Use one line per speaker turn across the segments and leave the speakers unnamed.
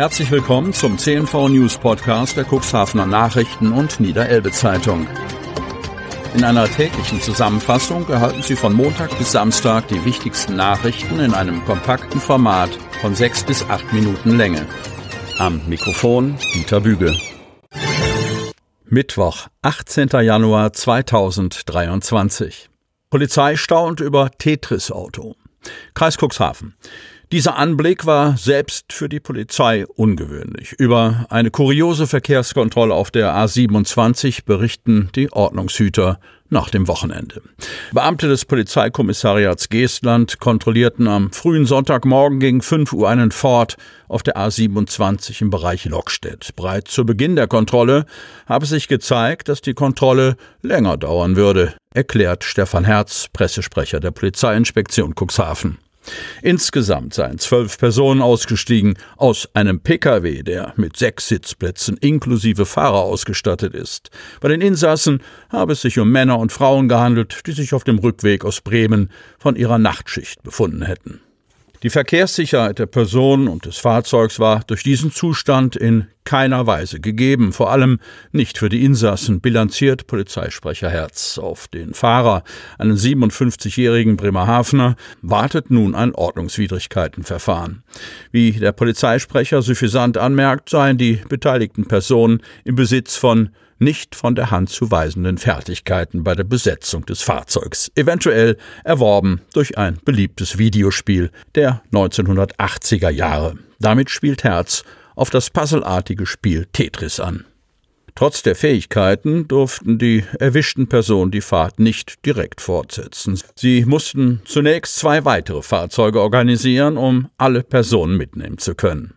Herzlich willkommen zum CNV News Podcast der Cuxhavener Nachrichten und Niederelbe Zeitung. In einer täglichen Zusammenfassung erhalten Sie von Montag bis Samstag die wichtigsten Nachrichten in einem kompakten Format von sechs bis acht Minuten Länge. Am Mikrofon Dieter Büge. Mittwoch, 18. Januar 2023. Polizei staunt über Tetris-Auto. Kreis Cuxhaven. Dieser Anblick war selbst für die Polizei ungewöhnlich. Über eine kuriose Verkehrskontrolle auf der A27 berichten die Ordnungshüter nach dem Wochenende. Beamte des Polizeikommissariats Geestland kontrollierten am frühen Sonntagmorgen gegen 5 Uhr einen Ford auf der A27 im Bereich Lockstedt. Bereits zu Beginn der Kontrolle habe sich gezeigt, dass die Kontrolle länger dauern würde, erklärt Stefan Herz, Pressesprecher der Polizeiinspektion Cuxhaven. Insgesamt seien zwölf Personen ausgestiegen aus einem Pkw, der mit sechs Sitzplätzen inklusive Fahrer ausgestattet ist. Bei den Insassen habe es sich um Männer und Frauen gehandelt, die sich auf dem Rückweg aus Bremen von ihrer Nachtschicht befunden hätten. Die Verkehrssicherheit der Person und des Fahrzeugs war durch diesen Zustand in keiner Weise gegeben, vor allem nicht für die Insassen, bilanziert Polizeisprecher Herz. Auf den Fahrer, einen 57-jährigen Bremerhavener, wartet nun ein Ordnungswidrigkeitenverfahren. Wie der Polizeisprecher suffisant anmerkt, seien die beteiligten Personen im Besitz von nicht von der Hand zu weisenden Fertigkeiten bei der Besetzung des Fahrzeugs, eventuell erworben durch ein beliebtes Videospiel der 1980er Jahre. Damit spielt Herz auf das puzzelartige Spiel Tetris an. Trotz der Fähigkeiten durften die erwischten Personen die Fahrt nicht direkt fortsetzen. Sie mussten zunächst zwei weitere Fahrzeuge organisieren, um alle Personen mitnehmen zu können.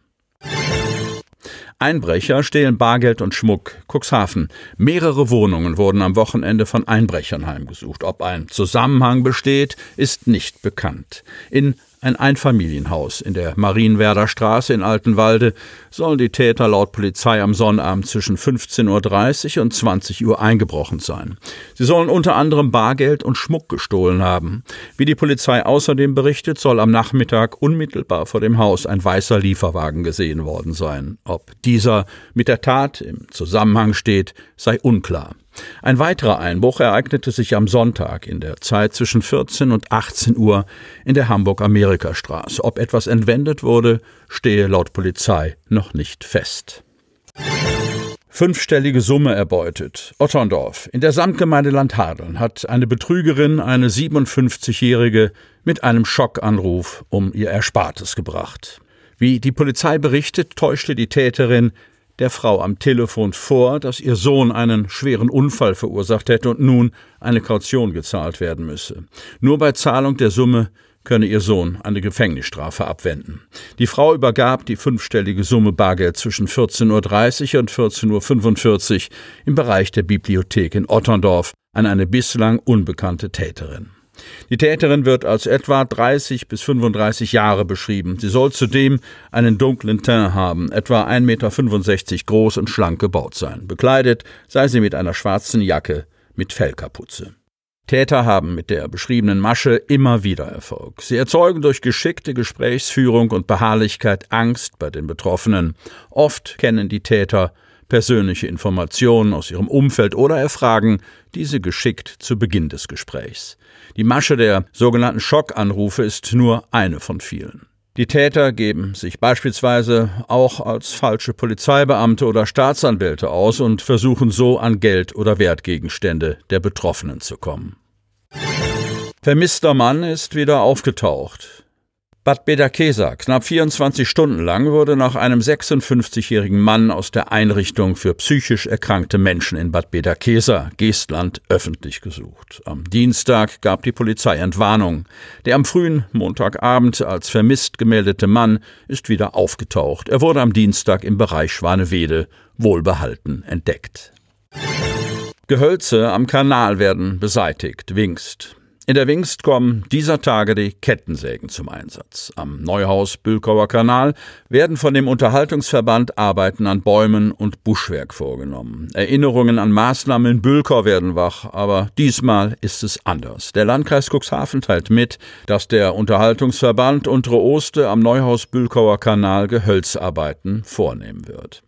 Einbrecher stehlen Bargeld und Schmuck. Cuxhaven. Mehrere Wohnungen wurden am Wochenende von Einbrechern heimgesucht. Ob ein Zusammenhang besteht, ist nicht bekannt. In ein Einfamilienhaus in der Marienwerder Straße in Altenwalde sollen die Täter laut Polizei am Sonnabend zwischen 15.30 Uhr und 20 Uhr eingebrochen sein. Sie sollen unter anderem Bargeld und Schmuck gestohlen haben. Wie die Polizei außerdem berichtet, soll am Nachmittag unmittelbar vor dem Haus ein weißer Lieferwagen gesehen worden sein. Ob dieser mit der Tat im Zusammenhang steht, sei unklar. Ein weiterer Einbruch ereignete sich am Sonntag in der Zeit zwischen 14 und 18 Uhr in der Hamburg-Amerika-Straße. Ob etwas entwendet wurde, stehe laut Polizei noch nicht fest. Fünfstellige Summe erbeutet. Otterndorf. In der Samtgemeinde Landhadeln hat eine Betrügerin eine 57-Jährige mit einem Schockanruf um ihr Erspartes gebracht. Wie die Polizei berichtet, täuschte die Täterin der Frau am Telefon vor, dass ihr Sohn einen schweren Unfall verursacht hätte und nun eine Kaution gezahlt werden müsse. Nur bei Zahlung der Summe könne ihr Sohn eine Gefängnisstrafe abwenden. Die Frau übergab die fünfstellige Summe Bargeld zwischen 14.30 Uhr und 14.45 Uhr im Bereich der Bibliothek in Otterndorf an eine bislang unbekannte Täterin. Die Täterin wird als etwa 30 bis 35 Jahre beschrieben. Sie soll zudem einen dunklen Teint haben, etwa 1,65 Meter groß und schlank gebaut sein. Bekleidet sei sie mit einer schwarzen Jacke mit Fellkapuze. Täter haben mit der beschriebenen Masche immer wieder Erfolg. Sie erzeugen durch geschickte Gesprächsführung und Beharrlichkeit Angst bei den Betroffenen. Oft kennen die Täter persönliche Informationen aus ihrem Umfeld oder erfragen diese geschickt zu Beginn des Gesprächs. Die Masche der sogenannten Schockanrufe ist nur eine von vielen. Die Täter geben sich beispielsweise auch als falsche Polizeibeamte oder Staatsanwälte aus und versuchen so an Geld oder Wertgegenstände der Betroffenen zu kommen. Vermisster Mann ist wieder aufgetaucht. Bad Bedakesa. Knapp 24 Stunden lang wurde nach einem 56-jährigen Mann aus der Einrichtung für psychisch erkrankte Menschen in Bad Bedakesa, Geestland, öffentlich gesucht. Am Dienstag gab die Polizei Entwarnung. Der am frühen Montagabend als vermisst gemeldete Mann ist wieder aufgetaucht. Er wurde am Dienstag im Bereich Schwanewede wohlbehalten entdeckt. Gehölze am Kanal werden beseitigt. Wingst. In der Wingst kommen dieser Tage die Kettensägen zum Einsatz. Am Neuhaus-Bülkauer Kanal werden von dem Unterhaltungsverband Arbeiten an Bäumen und Buschwerk vorgenommen. Erinnerungen an Maßnahmen in Bülkau werden wach, aber diesmal ist es anders. Der Landkreis Cuxhaven teilt mit, dass der Unterhaltungsverband Untere Oste am Neuhaus-Bülkauer Kanal Gehölzarbeiten vornehmen wird.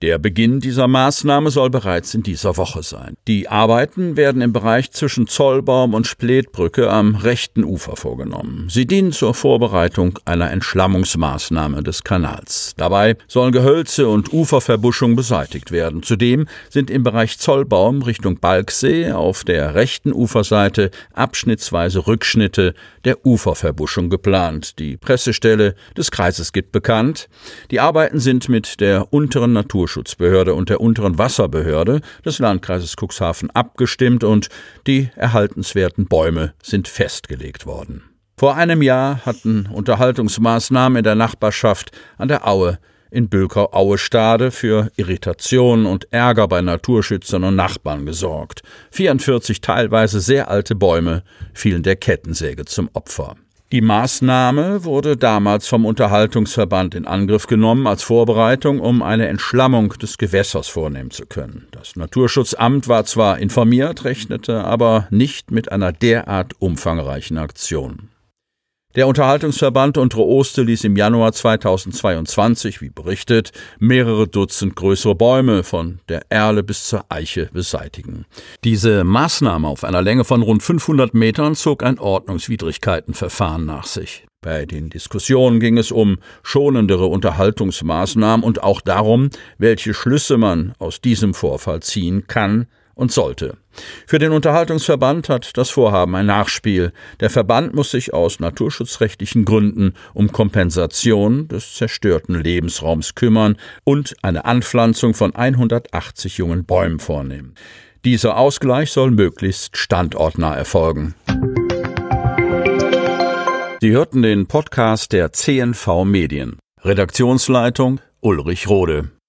Der Beginn dieser Maßnahme soll bereits in dieser Woche sein. Die Arbeiten werden im Bereich zwischen Zollbaum und Spletbrücke am rechten Ufer vorgenommen. Sie dienen zur Vorbereitung einer Entschlammungsmaßnahme des Kanals. Dabei sollen Gehölze und Uferverbuschung beseitigt werden. Zudem sind im Bereich Zollbaum Richtung Balksee auf der rechten Uferseite abschnittsweise Rückschnitte der Uferverbuschung geplant. Die Pressestelle des Kreises gibt bekannt. Die Arbeiten sind mit der unteren Natur Naturschutzbehörde und der unteren Wasserbehörde des Landkreises Cuxhaven abgestimmt und die erhaltenswerten Bäume sind festgelegt worden. Vor einem Jahr hatten Unterhaltungsmaßnahmen in der Nachbarschaft an der Aue in Bülkau-Aue-Stade für Irritation und Ärger bei Naturschützern und Nachbarn gesorgt. 44 teilweise sehr alte Bäume fielen der Kettensäge zum Opfer. Die Maßnahme wurde damals vom Unterhaltungsverband in Angriff genommen als Vorbereitung, um eine Entschlammung des Gewässers vornehmen zu können. Das Naturschutzamt war zwar informiert, rechnete aber nicht mit einer derart umfangreichen Aktion. Der Unterhaltungsverband Untere Oste ließ im Januar 2022, wie berichtet, mehrere Dutzend größere Bäume von der Erle bis zur Eiche beseitigen. Diese Maßnahme auf einer Länge von rund 500 Metern zog ein Ordnungswidrigkeitenverfahren nach sich. Bei den Diskussionen ging es um schonendere Unterhaltungsmaßnahmen und auch darum, welche Schlüsse man aus diesem Vorfall ziehen kann und sollte. Für den Unterhaltungsverband hat das Vorhaben ein Nachspiel. Der Verband muss sich aus naturschutzrechtlichen Gründen um Kompensation des zerstörten Lebensraums kümmern und eine Anpflanzung von 180 jungen Bäumen vornehmen. Dieser Ausgleich soll möglichst standortnah erfolgen. Sie hörten den Podcast der CNV Medien. Redaktionsleitung Ulrich Rode.